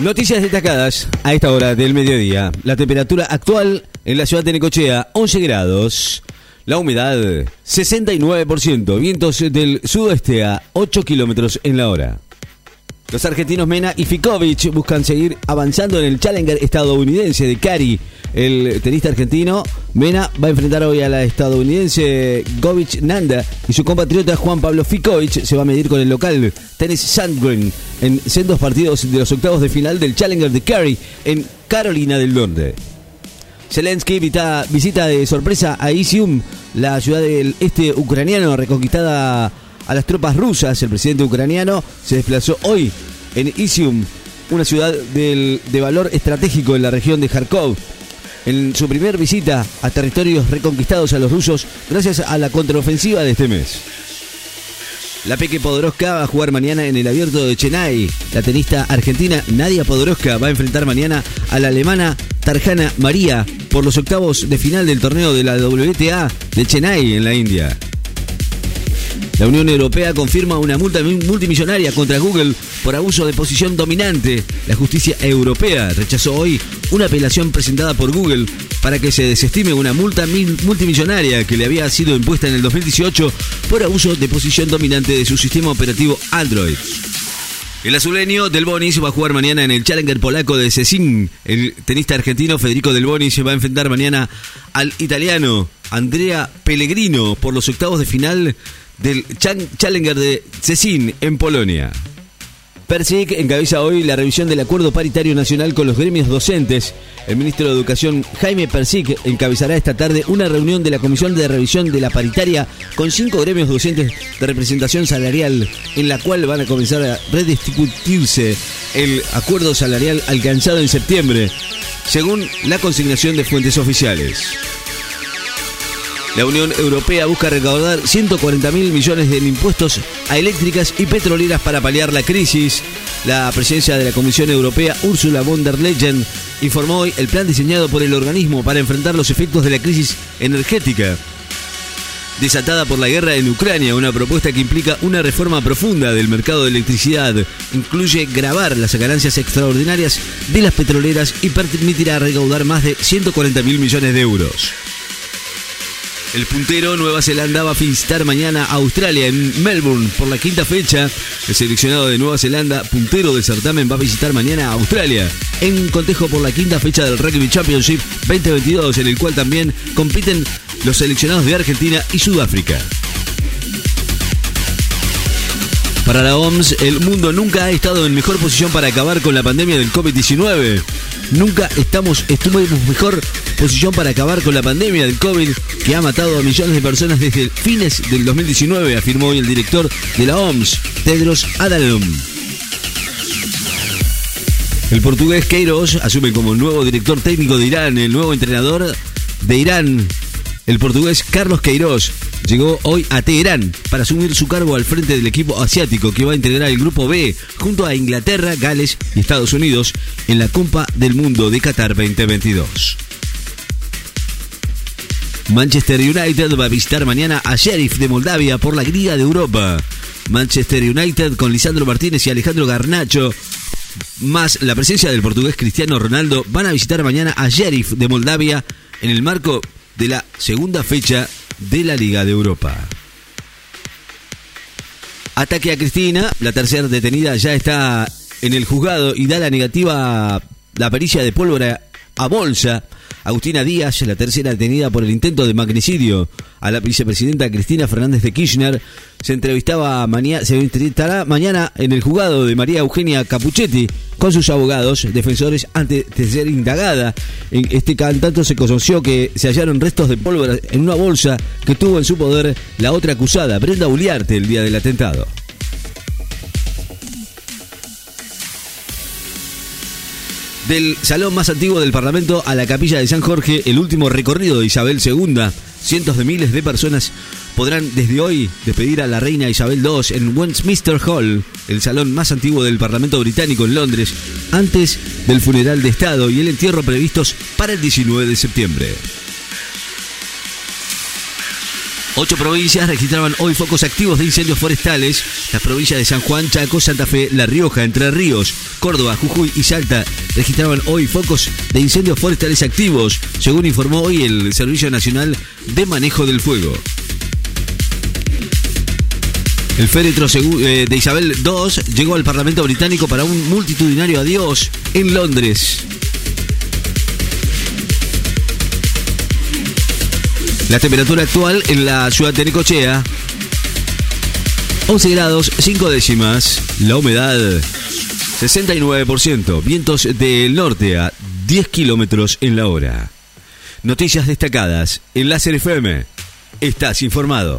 Noticias destacadas a esta hora del mediodía. La temperatura actual en la ciudad de Necochea, 11 grados. La humedad, 69%. Vientos del sudoeste a 8 kilómetros en la hora. Los argentinos Mena y Fikovic buscan seguir avanzando en el Challenger estadounidense de Cari. El tenista argentino Mena va a enfrentar hoy a la estadounidense Govic Nanda y su compatriota Juan Pablo Fikovic se va a medir con el local Tennis Sandgren en sendos partidos de los octavos de final del Challenger de Cary en Carolina del Norte. Zelensky visita, visita de sorpresa a Isium, la ciudad del este ucraniano reconquistada a las tropas rusas. El presidente ucraniano se desplazó hoy en Isium, una ciudad de valor estratégico en la región de Kharkov. En su primer visita a territorios reconquistados a los rusos gracias a la contraofensiva de este mes. La Peque Podoroska va a jugar mañana en el abierto de Chennai. La tenista argentina Nadia Podoroska va a enfrentar mañana a la alemana Tarjana María por los octavos de final del torneo de la WTA de Chennai en la India. La Unión Europea confirma una multa multimillonaria contra Google por abuso de posición dominante. La justicia europea rechazó hoy una apelación presentada por Google para que se desestime una multa mil- multimillonaria que le había sido impuesta en el 2018 por abuso de posición dominante de su sistema operativo Android. El azuleño Del Bonis va a jugar mañana en el Challenger polaco de Cecín. El tenista argentino Federico Del Bonis va a enfrentar mañana al italiano Andrea Pellegrino por los octavos de final del Challenger de Cecín en Polonia. Persic encabeza hoy la revisión del acuerdo paritario nacional con los gremios docentes. El ministro de Educación, Jaime Persic, encabezará esta tarde una reunión de la Comisión de Revisión de la Paritaria con cinco gremios docentes de representación salarial, en la cual van a comenzar a rediscutirse el acuerdo salarial alcanzado en septiembre, según la consignación de fuentes oficiales. La Unión Europea busca recaudar 140 mil millones de impuestos a eléctricas y petroleras para paliar la crisis. La presidencia de la Comisión Europea, Ursula von der Leyen, informó hoy el plan diseñado por el organismo para enfrentar los efectos de la crisis energética desatada por la guerra en Ucrania, una propuesta que implica una reforma profunda del mercado de electricidad. Incluye grabar las ganancias extraordinarias de las petroleras y permitirá recaudar más de 140 mil millones de euros. El puntero Nueva Zelanda va a visitar mañana a Australia en Melbourne por la quinta fecha. El seleccionado de Nueva Zelanda, puntero del certamen, va a visitar mañana a Australia en cotejo por la quinta fecha del Rugby Championship 2022, en el cual también compiten los seleccionados de Argentina y Sudáfrica. Para la OMS, el mundo nunca ha estado en mejor posición para acabar con la pandemia del COVID-19. Nunca estamos, estuvimos mejor posición para acabar con la pandemia del COVID que ha matado a millones de personas desde fines del 2019, afirmó hoy el director de la OMS, Tedros Adhanom. El portugués Queiroz asume como nuevo director técnico de Irán, el nuevo entrenador de Irán. El portugués Carlos Queiroz llegó hoy a Teherán para asumir su cargo al frente del equipo asiático que va a integrar el grupo B junto a Inglaterra, Gales y Estados Unidos en la Copa del Mundo de Qatar 2022. Manchester United va a visitar mañana a Sheriff de Moldavia por la Liga de Europa. Manchester United con Lisandro Martínez y Alejandro Garnacho más la presencia del portugués Cristiano Ronaldo van a visitar mañana a Sheriff de Moldavia en el marco de la segunda fecha de la Liga de Europa. Ataque a Cristina, la tercera detenida ya está en el juzgado y da la negativa la pericia de pólvora a bolsa. Agustina Díaz, la tercera detenida por el intento de magnicidio a la vicepresidenta Cristina Fernández de Kirchner, se entrevistaba se entrevistará mañana en el juzgado de María Eugenia Capuchetti con sus abogados, defensores, antes de ser indagada. En este tanto se conoció que se hallaron restos de pólvora en una bolsa que tuvo en su poder la otra acusada, Brenda Uliarte, el día del atentado. Del salón más antiguo del Parlamento a la capilla de San Jorge, el último recorrido de Isabel II. Cientos de miles de personas podrán desde hoy despedir a la reina Isabel II en Westminster Hall, el salón más antiguo del Parlamento británico en Londres, antes del funeral de Estado y el entierro previstos para el 19 de septiembre. Ocho provincias registraban hoy focos activos de incendios forestales. Las provincias de San Juan, Chaco, Santa Fe, La Rioja, Entre Ríos, Córdoba, Jujuy y Salta registraban hoy focos de incendios forestales activos, según informó hoy el Servicio Nacional de Manejo del Fuego. El féretro eh, de Isabel II llegó al Parlamento británico para un multitudinario adiós en Londres. La temperatura actual en la ciudad de Necochea, 11 grados 5 décimas. La humedad, 69%. Vientos del norte a 10 kilómetros en la hora. Noticias destacadas en Láser FM. Estás informado.